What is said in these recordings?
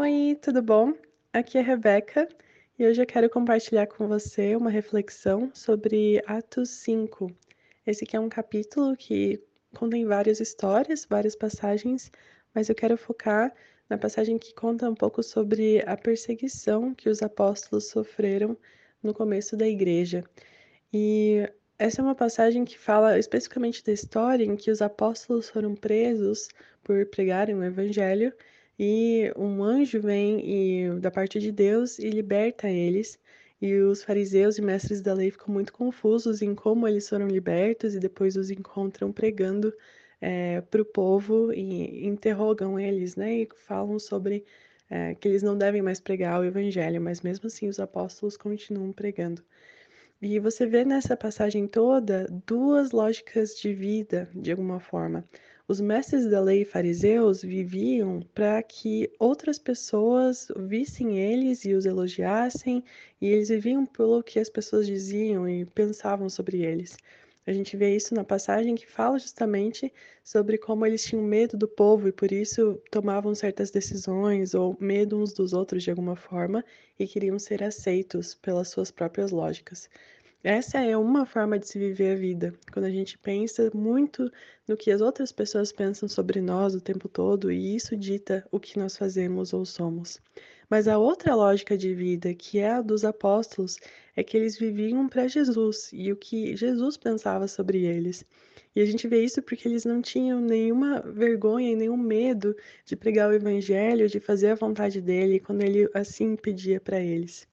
Oi, tudo bom? Aqui é Rebeca e hoje eu quero compartilhar com você uma reflexão sobre Atos 5. Esse aqui é um capítulo que contém várias histórias, várias passagens, mas eu quero focar na passagem que conta um pouco sobre a perseguição que os apóstolos sofreram no começo da igreja. E essa é uma passagem que fala especificamente da história em que os apóstolos foram presos por pregarem o evangelho e um anjo vem e, da parte de Deus e liberta eles. E os fariseus e mestres da lei ficam muito confusos em como eles foram libertos e depois os encontram pregando é, para o povo e interrogam eles, né? E falam sobre é, que eles não devem mais pregar o evangelho, mas mesmo assim os apóstolos continuam pregando. E você vê nessa passagem toda duas lógicas de vida, de alguma forma. Os mestres da lei fariseus viviam para que outras pessoas vissem eles e os elogiassem, e eles viviam pelo que as pessoas diziam e pensavam sobre eles. A gente vê isso na passagem que fala justamente sobre como eles tinham medo do povo e por isso tomavam certas decisões ou medo uns dos outros de alguma forma e queriam ser aceitos pelas suas próprias lógicas. Essa é uma forma de se viver a vida, quando a gente pensa muito no que as outras pessoas pensam sobre nós o tempo todo e isso dita o que nós fazemos ou somos. Mas a outra lógica de vida, que é a dos apóstolos, é que eles viviam para Jesus e o que Jesus pensava sobre eles. E a gente vê isso porque eles não tinham nenhuma vergonha e nenhum medo de pregar o evangelho, de fazer a vontade dele quando ele assim pedia para eles.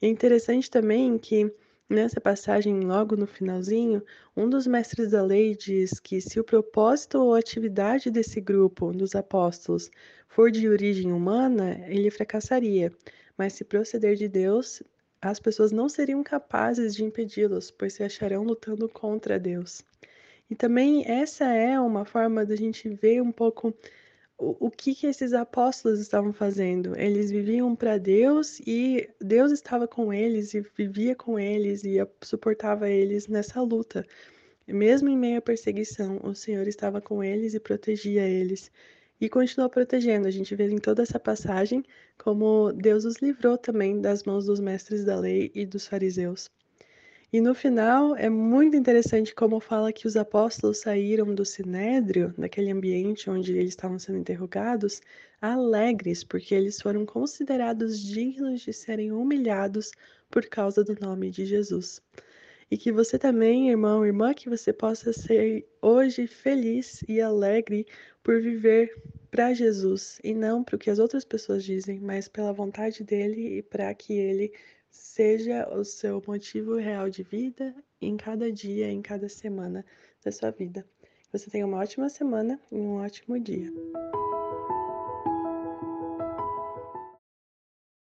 E é interessante também que Nessa passagem, logo no finalzinho, um dos mestres da lei diz que se o propósito ou atividade desse grupo, dos apóstolos, for de origem humana, ele fracassaria. Mas se proceder de Deus, as pessoas não seriam capazes de impedi-los, pois se acharão lutando contra Deus. E também essa é uma forma da gente ver um pouco o, que que esses apóstolos estavam fazendo? Eles viviam para Deus e Deus estava com eles e vivia com eles e suportava eles nessa luta. Mesmo em meio à perseguição, o Senhor estava com eles e protegia eles. E continuou protegendo. A gente vê em toda essa passagem como Deus os livrou também das mãos dos mestres da lei e dos fariseus. E no final é muito interessante como fala que os apóstolos saíram do sinédrio, daquele ambiente onde eles estavam sendo interrogados, alegres, porque eles foram considerados dignos de serem humilhados por causa do nome de Jesus. E que você também, irmão, irmã, que você possa ser hoje feliz e alegre por viver para Jesus e não para o que as outras pessoas dizem, mas pela vontade dele e para que ele seja o seu motivo real de vida em cada dia, em cada semana da sua vida. Você tenha uma ótima semana e um ótimo dia.